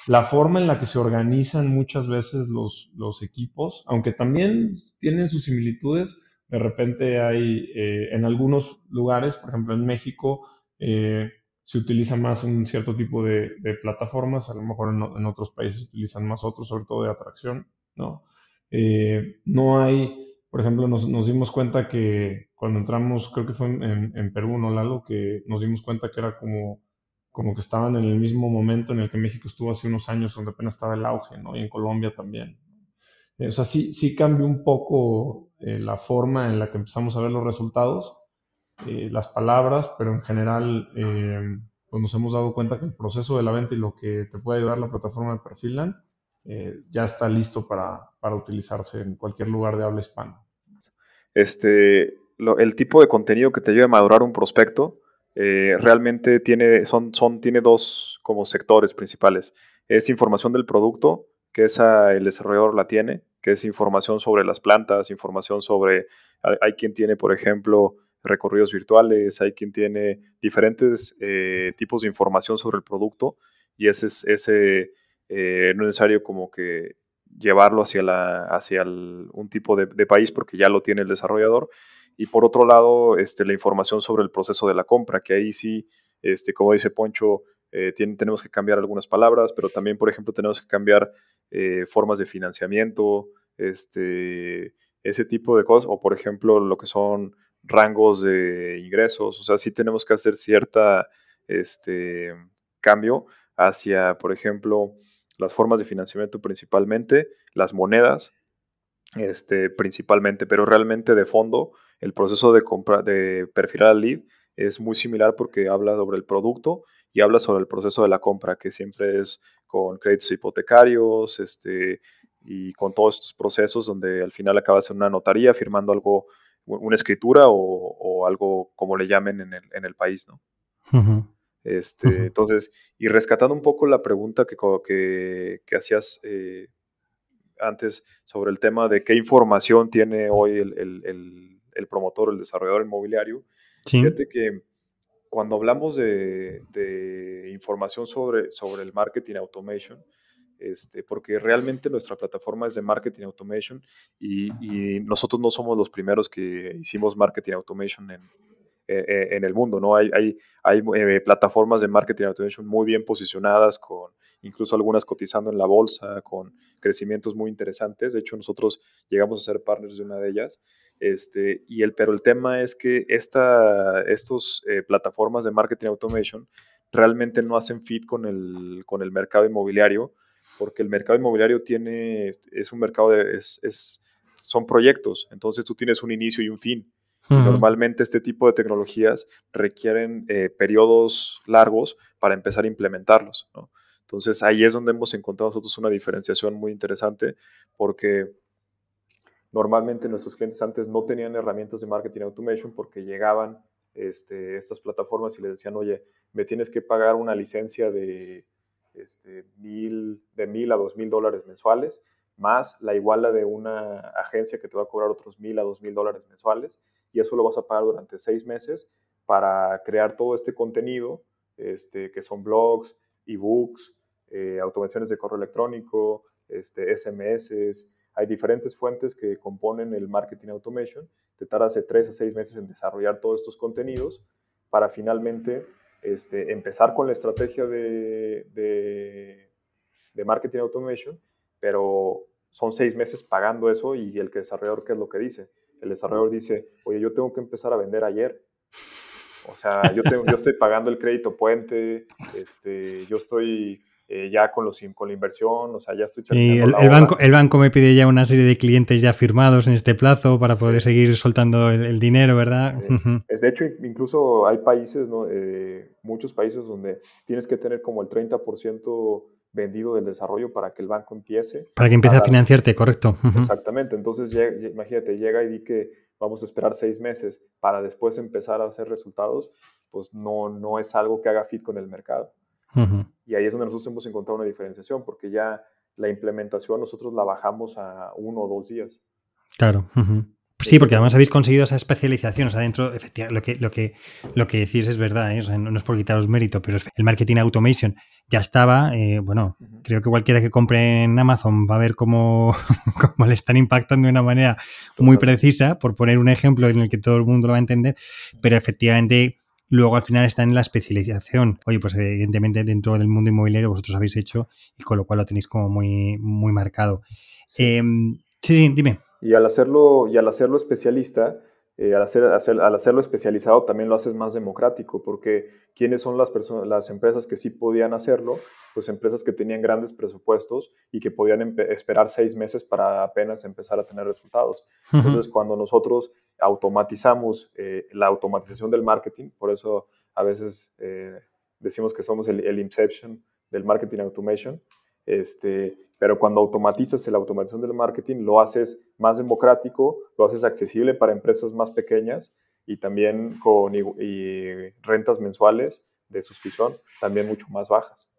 La forma en la que se organizan muchas veces los, los equipos, aunque también tienen sus similitudes, de repente hay eh, en algunos lugares, por ejemplo en México, eh, se utiliza más un cierto tipo de, plataformas, a lo mejor en, otros países se utilizan más otros, sobre todo de atracción, ¿no? Eh, no hay, por ejemplo, nos, nos, dimos cuenta que cuando entramos, creo que fue en, en Perú, ¿no, Lalo? Que nos dimos cuenta que era como como que estaban en el mismo momento en el que México estuvo hace unos años, donde apenas estaba el auge, ¿no? Y en Colombia también. Eh, o sea, sí, sí cambió un poco eh, la forma en la que empezamos a ver los resultados, eh, las palabras, pero en general pues nos hemos dado cuenta que el proceso de la venta y lo que te puede ayudar la plataforma de Perfilan ya está listo para, para, utilizarse en cualquier lugar de habla hispana. Este, el tipo de contenido que te ayude a madurar un prospecto, eh, realmente tiene, son, son, tiene dos como sectores principales. Es información del producto, que esa el desarrollador la tiene, que es información sobre las plantas, información sobre, hay, quien tiene, por ejemplo, recorridos virtuales, hay quien tiene diferentes eh, tipos de información sobre el producto y ese, es, ese eh, no es necesario como que llevarlo hacia, la, hacia un tipo de, país porque ya lo tiene el desarrollador y por otro lado, este, la información sobre el proceso de la compra, que ahí sí, este, como dice Poncho, eh, tenemos que cambiar algunas palabras, pero también, por ejemplo, tenemos que cambiar eh, formas de financiamiento, este, ese tipo de cosas, o por ejemplo, lo que son rangos de ingresos, o sea, sí tenemos que hacer cierta este, cambio hacia, por ejemplo, las formas de financiamiento principalmente, las monedas, este, principalmente, pero realmente de fondo el proceso de, compra, de perfilar al lead es muy similar porque habla sobre el producto y habla sobre el proceso de la compra, que siempre es con créditos hipotecarios este, y con todos estos procesos donde al final acabas en una notaría firmando algo, una escritura o, algo como le llamen en el, en el país. ¿no? Este, Entonces, y rescatando un poco la pregunta que, que, que hacías eh, antes sobre el tema de qué información tiene hoy el, el, el, promotor, el desarrollador inmobiliario, fíjate que cuando hablamos de, de, información sobre, sobre el marketing automation, este, porque realmente nuestra plataforma es de marketing automation y, y, nosotros no somos los primeros que hicimos marketing automation en, eh, eh, en el mundo, ¿no? Hay, hay, hay eh, plataformas de marketing automation muy bien posicionadas, con incluso algunas cotizando en la bolsa, con crecimientos muy interesantes. De hecho, nosotros llegamos a ser partners de una de ellas. Este, y el, pero el tema es que esta, estos plataformas de marketing automation realmente no hacen fit con el, con el mercado inmobiliario, porque el mercado inmobiliario tiene, es un mercado de, es, es, son proyectos, entonces tú tienes un inicio y un fin. Normalmente este tipo de tecnologías requieren eh, periodos largos para empezar a implementarlos. Entonces ahí es donde hemos encontrado nosotros una diferenciación muy interesante porque normalmente nuestros clientes antes no tenían herramientas de marketing automation porque llegaban este, estas plataformas y les decían, oye, me tienes que pagar una licencia de, este, mil, de mil a dos mil dólares mensuales más la iguala de una agencia que te va a cobrar otros mil a dos mil dólares mensuales y eso lo vas a pagar durante seis meses para crear todo este contenido, este, que son blogs, ebooks, eh, automaciones de correo electrónico, este, SMS. Hay diferentes fuentes que componen el marketing automation. Te tarda hace tres a seis meses en desarrollar todos estos contenidos para finalmente este, empezar con la estrategia de, de, de marketing automation pero son seis meses pagando eso y el desarrollador, ¿qué es lo que dice? El desarrollador dice, oye, yo tengo que empezar a vender ayer. O sea, yo, tengo, yo estoy pagando el crédito puente, este, yo estoy eh, ya con, los, con la inversión, o sea, ya estoy y el, banco, el banco me pide ya una serie de clientes ya firmados en este plazo para poder seguir soltando el, dinero, ¿verdad? Es, de hecho, incluso hay países, ¿no? Eh, muchos países donde tienes que tener como el 30% vendido del desarrollo para que el banco empiece. Para que empiece a, financiarte, correcto. Exactamente. Entonces, imagínate, llega y di que vamos a esperar seis meses para después empezar a hacer resultados, pues no, no es algo que haga fit con el mercado. Y ahí es donde nosotros hemos encontrado una diferenciación, porque ya la implementación nosotros la bajamos a uno o dos días. Claro. Sí, porque además habéis conseguido esa especialización. O sea, dentro, efectivamente, lo que, lo que, lo que decís es verdad, ¿eh? no, es por quitaros mérito, pero el marketing automation ya estaba. Eh, bueno, creo que cualquiera que compre en Amazon va a ver cómo, cómo le están impactando de una manera muy precisa, por poner un ejemplo en el que todo el mundo lo va a entender, pero efectivamente luego al final está en la especialización. Oye, pues evidentemente dentro del mundo inmobiliario vosotros habéis hecho y con lo cual lo tenéis como muy, muy marcado. sí, em, sí, dime. Y al hacerlo, y al hacerlo especialista, eh, al, hacer, al, hacerlo especializado también lo haces más democrático, porque ¿quiénes son las, personas, las empresas que sí podían hacerlo? Pues empresas que tenían grandes presupuestos y que podían esperar seis meses para apenas empezar a tener resultados. Entonces, cuando nosotros automatizamos eh, la automatización del marketing, por eso a veces eh, decimos que somos el, el Inception del marketing automation, este, pero cuando automatizas la automatización del marketing, lo haces más democrático, lo haces accesible para empresas más pequeñas y también con rentas mensuales de suscripción también mucho más bajas.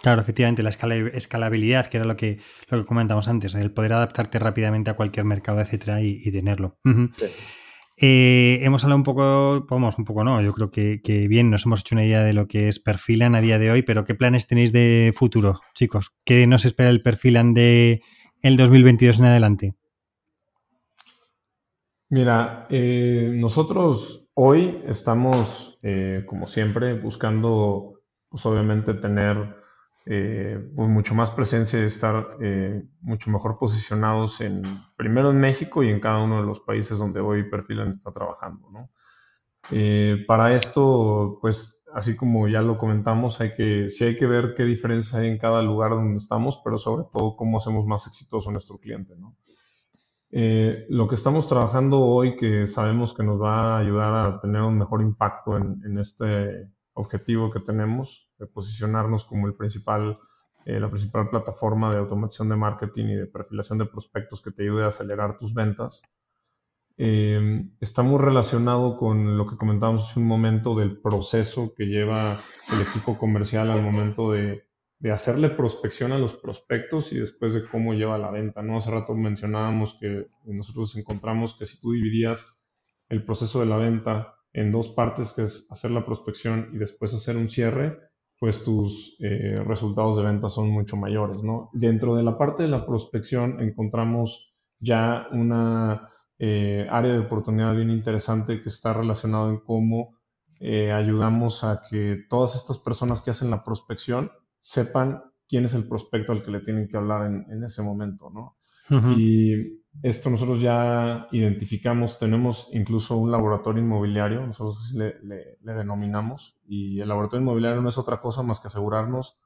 Claro, efectivamente, la escalabilidad, que era lo que, lo que comentamos antes, el poder adaptarte rápidamente a cualquier mercado, etcétera, y, tenerlo. sí. Eh, hemos hablado un poco, vamos, un poco no, yo creo que, bien, nos hemos hecho una idea de lo que es Perfilan a día de hoy, pero ¿qué planes tenéis de futuro, chicos? ¿Qué nos espera el Perfilan de el 2022 en adelante? Mira, eh, nosotros hoy estamos, eh, como siempre, buscando, pues obviamente, tener eh, pues mucho más presencia y estar eh, mucho mejor posicionados en primero en México y en cada uno de los países donde hoy Perfilan está trabajando. ¿no? Eh, para esto, pues así como ya lo comentamos, hay que, sí hay que ver qué diferencia hay en cada lugar donde estamos, pero sobre todo cómo hacemos más exitoso a nuestro cliente. ¿no? lo que estamos trabajando hoy, que sabemos que nos va a ayudar a tener un mejor impacto en, en este objetivo que tenemos de posicionarnos como el principal, eh, la principal plataforma de automatización de marketing y de perfilación de prospectos que te ayude a acelerar tus ventas. eh, está muy relacionado con lo que comentábamos hace un momento del proceso que lleva el equipo comercial al momento de, de hacerle prospección a los prospectos y después de cómo lleva la venta, ¿no? Hace rato mencionábamos que nosotros encontramos que si tú dividías el proceso de la venta en dos partes, que es hacer la prospección y después hacer un cierre, pues tus eh, resultados de venta son mucho mayores, ¿no? Dentro de la parte de la prospección encontramos ya una eh, área de oportunidad bien interesante que está relacionado en cómo eh, ayudamos a que todas estas personas que hacen la prospección sepan quién es el prospecto al que le tienen que hablar en, ese momento, ¿no? Y esto nosotros ya identificamos, tenemos incluso un laboratorio inmobiliario, nosotros así le, denominamos, y el laboratorio inmobiliario no es otra cosa más que asegurarnos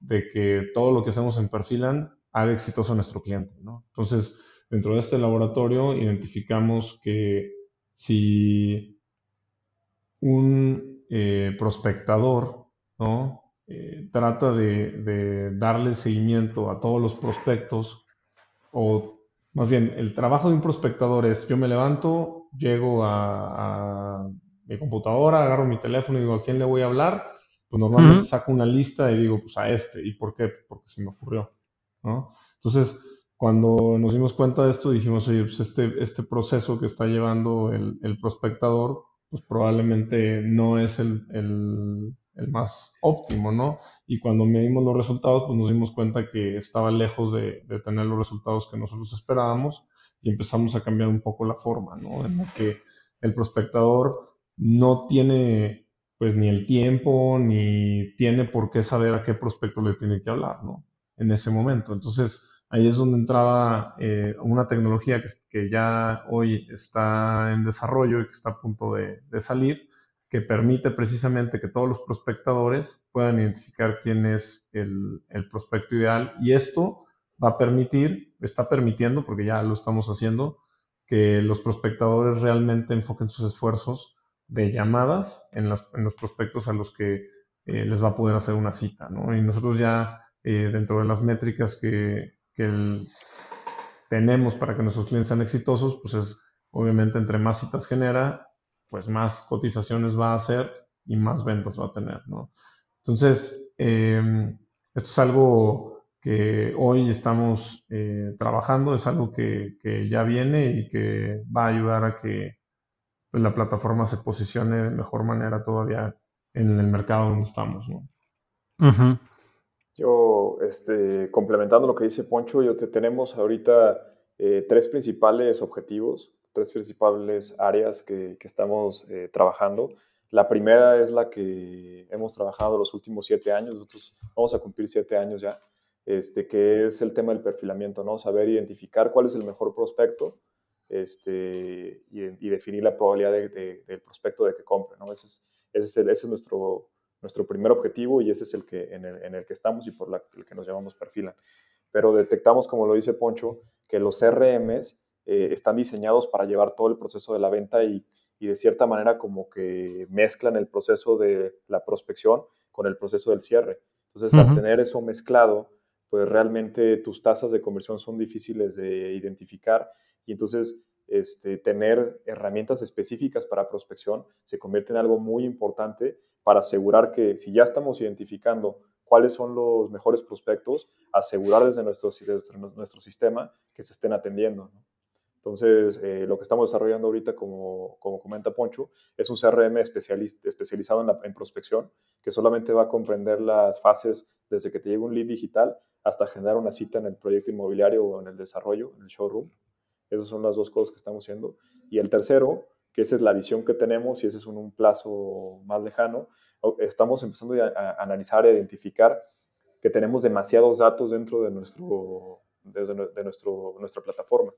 de que todo lo que hacemos en Perfilan haga exitoso a nuestro cliente. Entonces, dentro de este laboratorio identificamos que si un eh, prospectador. Eh, trata de, darle seguimiento a todos los prospectos, o más bien, el trabajo de un prospectador es, yo me levanto, llego a, mi computadora, agarro mi teléfono y digo, ¿a quién le voy a hablar? Pues normalmente saco una lista y digo, pues a este. ¿Y por qué? Porque se me ocurrió, Entonces, cuando nos dimos cuenta de esto, dijimos, oye, pues este, este proceso que está llevando el, el prospectador, pues probablemente no es el, el más óptimo, ¿no? Y cuando medimos los resultados, pues nos dimos cuenta que estaba lejos de, tener los resultados que nosotros esperábamos y empezamos a cambiar un poco la forma, ¿no? En la que el prospectador no tiene pues ni el tiempo ni tiene por qué saber a qué prospecto le tiene que hablar, ¿no? En ese momento. Entonces, ahí es donde entraba eh, una tecnología que, ya hoy está en desarrollo y que está a punto de salir, que permite precisamente que todos los prospectadores puedan identificar quién es el, prospecto ideal y esto va a permitir, está permitiendo, porque ya lo estamos haciendo, que los prospectadores realmente enfoquen sus esfuerzos de llamadas en, los prospectos a los que eh, les va a poder hacer una cita. ¿no? Y nosotros ya eh, dentro de las métricas que, tenemos para que nuestros clientes sean exitosos, pues es obviamente entre más citas genera, pues más cotizaciones va a hacer y más ventas va a tener, ¿no? Entonces, em, esto es algo que hoy estamos eh, trabajando, es algo que, ya viene y que va a ayudar a que pues, la plataforma se posicione de mejor manera todavía en el mercado donde estamos, ¿no? Yo, este, complementando lo que dice Poncho, yo te, tenemos ahorita eh, tres principales objetivos tres principales áreas que, estamos eh, trabajando. La primera es la que hemos trabajado los últimos siete años, nosotros vamos a cumplir siete años ya, este, que es el tema del perfilamiento, ¿no? Saber identificar cuál es el mejor prospecto este, y, definir la probabilidad del prospecto de que compre, ¿no? Ese es, ese es, nuestro, nuestro primer objetivo y ese es el que, en, el, que estamos y por el que nos llamamos perfilan. Pero detectamos, como lo dice Poncho, que los CRMs eh, están diseñados para llevar todo el proceso de la venta y, de cierta manera como que mezclan el proceso de la prospección con el proceso del cierre. Entonces, al tener eso mezclado, pues realmente tus tasas de conversión son difíciles de identificar y entonces este, tener herramientas específicas para prospección se convierte en algo muy importante para asegurar que si ya estamos identificando cuáles son los mejores prospectos, asegurar desde nuestro, desde nuestro sistema que se estén atendiendo. ¿no? Entonces, eh, lo que estamos desarrollando ahorita, como, como comenta Poncho, es un CRM especializado en, la, en prospección, que solamente va a comprender las fases desde que te llega un lead digital hasta generar una cita en el proyecto inmobiliario o en el desarrollo, en el showroom. Esas son las dos cosas que estamos haciendo. Y el tercero, que esa es la visión que tenemos y ese es un, plazo más lejano, estamos empezando a, analizar e identificar que tenemos demasiados datos dentro de, nuestro, de nuestro, nuestra plataforma.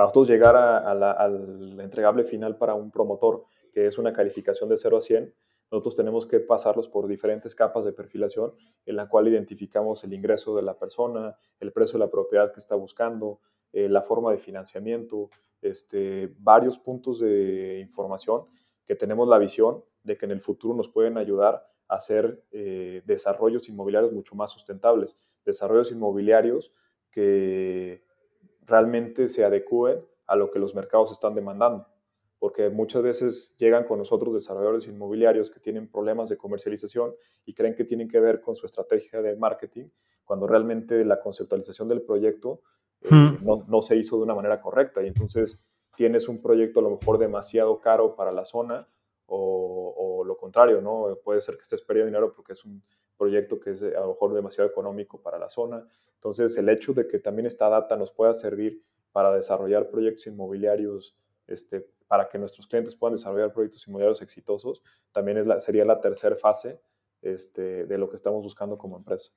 Para nosotros llegar al entregable final para un promotor, que es una calificación de 0 a 100, nosotros tenemos que pasarlos por diferentes capas de perfilación en la cual identificamos el ingreso de la persona, el precio de la propiedad que está buscando, eh, la forma de financiamiento, este, varios puntos de información que tenemos la visión de que en el futuro nos pueden ayudar a hacer eh, desarrollos inmobiliarios mucho más sustentables, desarrollos inmobiliarios que realmente se adecúen a lo que los mercados están demandando. Porque muchas veces llegan con nosotros desarrolladores inmobiliarios que tienen problemas de comercialización y creen que tienen que ver con su estrategia de marketing, cuando realmente la conceptualización del proyecto eh, hmm. no, no, se hizo de una manera correcta. Y entonces tienes un proyecto a lo mejor demasiado caro para la zona o, o lo contrario, ¿no? Puede ser que estés perdiendo dinero porque es un proyecto que es a lo mejor demasiado económico para la zona. Entonces, el hecho de que también esta data nos pueda servir para desarrollar proyectos inmobiliarios, este, para que nuestros clientes puedan desarrollar proyectos inmobiliarios exitosos, también es la, sería la tercera fase este, de lo que estamos buscando como empresa.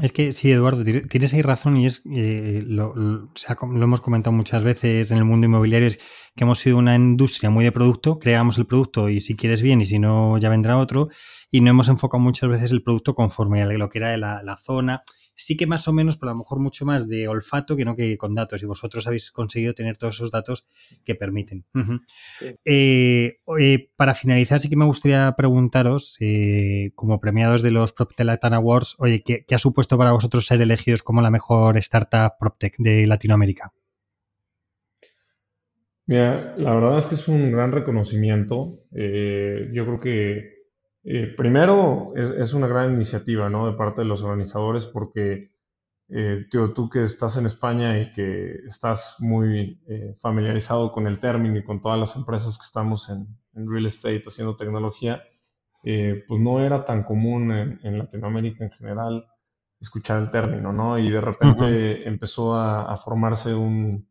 Es que sí, Eduardo, tienes ahí razón y es, eh, lo, lo, hemos comentado muchas veces en el mundo inmobiliario, es que hemos sido una industria muy de producto, creamos el producto y si quieres bien y si no ya vendrá otro, y no hemos enfocado muchas veces el producto conforme a lo que era la, la zona sí que más o menos, pero a lo mejor mucho más de olfato que no que con datos. Y vosotros habéis conseguido tener todos esos datos que permiten. Eh, eh, para finalizar, sí que me gustaría preguntaros, eh, como premiados de los PropTech Latin Awards, oye, ¿qué, ha supuesto para vosotros ser elegidos como la mejor startup PropTech de Latinoamérica? Mira, la verdad es que es un gran reconocimiento. yo creo que eh, primero, es, una gran iniciativa, ¿no? De parte de los organizadores, porque eh, tú que estás en España y que estás muy eh, familiarizado con el término y con todas las empresas que estamos en, real estate haciendo tecnología, pues no era tan común en, Latinoamérica en general escuchar el término, ¿no? Y de repente empezó a, formarse un,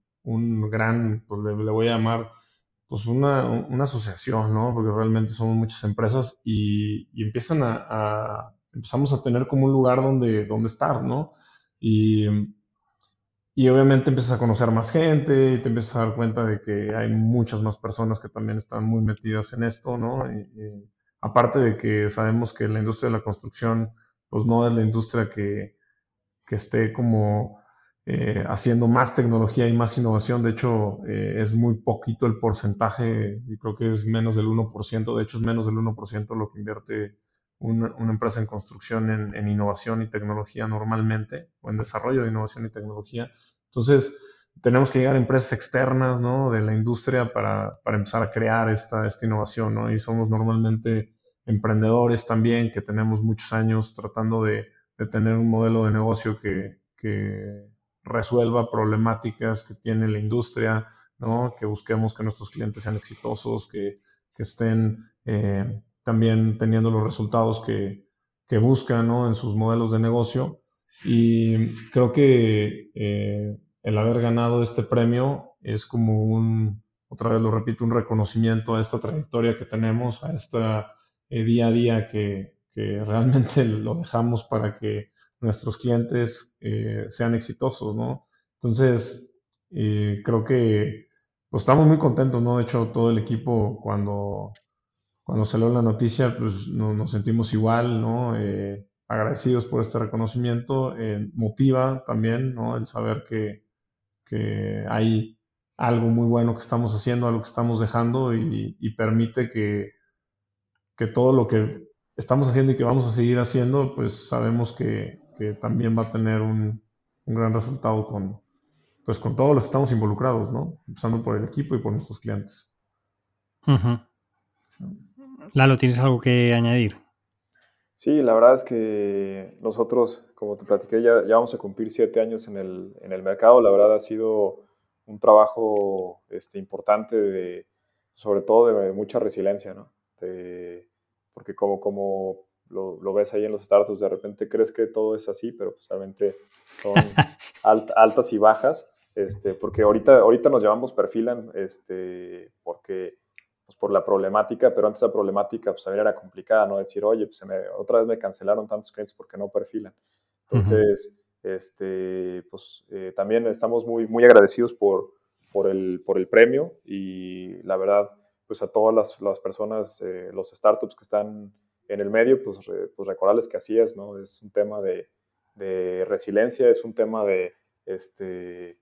gran, pues le voy a llamar pues una, una, asociación, ¿no? Porque realmente somos muchas empresas y, y empiezan a, empezamos a tener como un lugar donde, donde estar, ¿no? Y, y obviamente empiezas a conocer más gente y te empiezas a dar cuenta de que hay muchas más personas que también están muy metidas en esto, ¿no? Aparte de que sabemos que la industria de la construcción, pues no es la industria que, que esté como eh, haciendo más tecnología y más innovación. De hecho, eh, es muy poquito el porcentaje, y creo que es menos del 1%, de hecho es menos del 1% lo que invierte una, empresa en construcción en, innovación y tecnología normalmente, o en desarrollo de innovación y tecnología. Entonces, tenemos que llegar a empresas externas ¿no? de la industria para, para empezar a crear esta, esta innovación, ¿no? Y somos normalmente emprendedores también, que tenemos muchos años tratando de, de tener un modelo de negocio que, que resuelva problemáticas que tiene la industria, ¿no? que busquemos que nuestros clientes sean exitosos, que, estén eh, también teniendo los resultados que, buscan en sus modelos de negocio. Y creo que eh, el haber ganado este premio es como un, otra vez lo repito, un reconocimiento a esta trayectoria que tenemos, a este día a día que, que realmente lo dejamos para que nuestros clientes eh, sean exitosos, ¿no? Entonces, eh, creo que pues, estamos muy contentos, ¿no? De hecho, todo el equipo cuando, cuando salió la noticia, pues nos sentimos igual, ¿no? Eh, agradecidos por este reconocimiento, motiva también, ¿no? El saber que, que, hay algo muy bueno que estamos haciendo, algo que estamos dejando y, y permite que, que todo lo que estamos haciendo y que vamos a seguir haciendo, pues sabemos que, que también va a tener un, gran resultado con, pues, con todos los que estamos involucrados, ¿no? Empezando por el equipo y por nuestros clientes. Lalo, ¿tienes algo que añadir? Sí, la verdad es que nosotros, como te platiqué, ya, ya vamos a cumplir siete años en el, en el, mercado. La verdad ha sido un trabajo este, importante, de, sobre todo de mucha resiliencia, ¿no? porque como, como lo, ves ahí en los startups, de repente crees que todo es así, pero pues realmente son altas y bajas, este, porque ahorita, ahorita nos llamamos perfilan, este, porque, pues por la problemática, pero antes la problemática pues también era complicada, ¿no? Decir, oye, pues otra vez me cancelaron tantos clientes porque no perfilan. Entonces, este, pues eh, también estamos muy, muy agradecidos por, por, el, por el premio y la verdad, pues a todas las, las personas, eh, los startups que están en el medio, pues, pues recordarles que así es, ¿no? Es un tema de, resiliencia, es un tema de, este,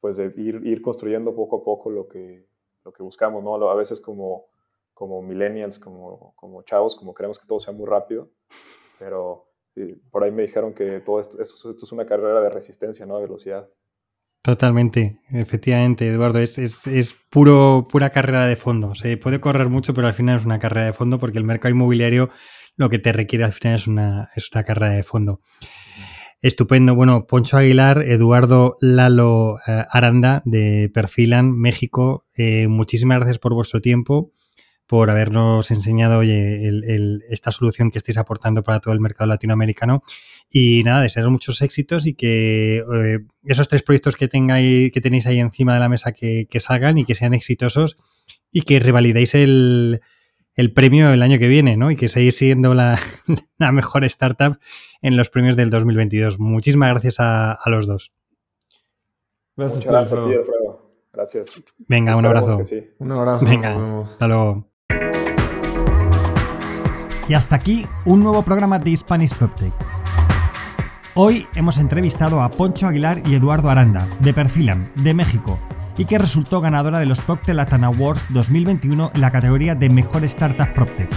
pues de ir, ir, construyendo poco a poco lo que, lo que buscamos, ¿no? A veces como, como millennials, como, como chavos, como queremos que todo sea muy rápido, pero por ahí me dijeron que todo esto, esto, es una carrera de resistencia, no de velocidad. Totalmente, efectivamente, Eduardo. Es, es, puro, pura carrera de fondo. Se puede correr mucho, pero al final es una carrera de fondo porque el mercado inmobiliario lo que te requiere al final es una, es una carrera de fondo. Estupendo. Bueno, Poncho Aguilar, Eduardo Lalo eh, Aranda de Perfilan, México. Eh, muchísimas gracias por vuestro tiempo por habernos enseñado oye, esta solución que estáis aportando para todo el mercado latinoamericano. Y nada, desearos muchos éxitos y que eh, esos tres proyectos que, tengáis, que tenéis ahí encima de la mesa que, salgan y que sean exitosos y que revalidéis el, premio el año que viene, ¿no? Y que seguís siendo la, mejor startup en los premios del 2022. Muchísimas gracias a, los dos. Gracias. Venga, un abrazo. Un abrazo. Venga, hasta luego. Y hasta aquí un nuevo programa de Spanish PropTech. Hoy hemos entrevistado a Poncho Aguilar y Eduardo Aranda, de Perfilam, de México, y que resultó ganadora de los PropTech Latin Awards 2021 en la categoría de Mejor Startup PropTech.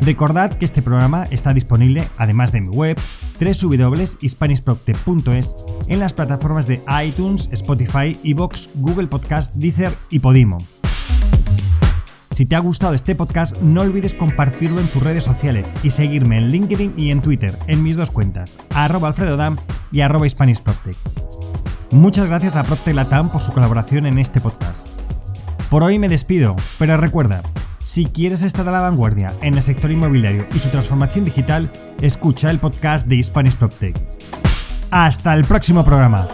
Recordad que este programa está disponible, además de mi web, www.hispanishproctech.es, en las plataformas de iTunes, Spotify, Evox, Google Podcast, Deezer y Podimo. Si te ha gustado este podcast, no olvides compartirlo en tus redes sociales y seguirme en LinkedIn y en Twitter, en mis dos cuentas, arroba alfredodam y arroba Muchas gracias a Proctec Latam por su colaboración en este podcast. Por hoy me despido, pero recuerda, si quieres estar a la vanguardia en el sector inmobiliario y su transformación digital, escucha el podcast de Spanish PropTech. Hasta el próximo programa.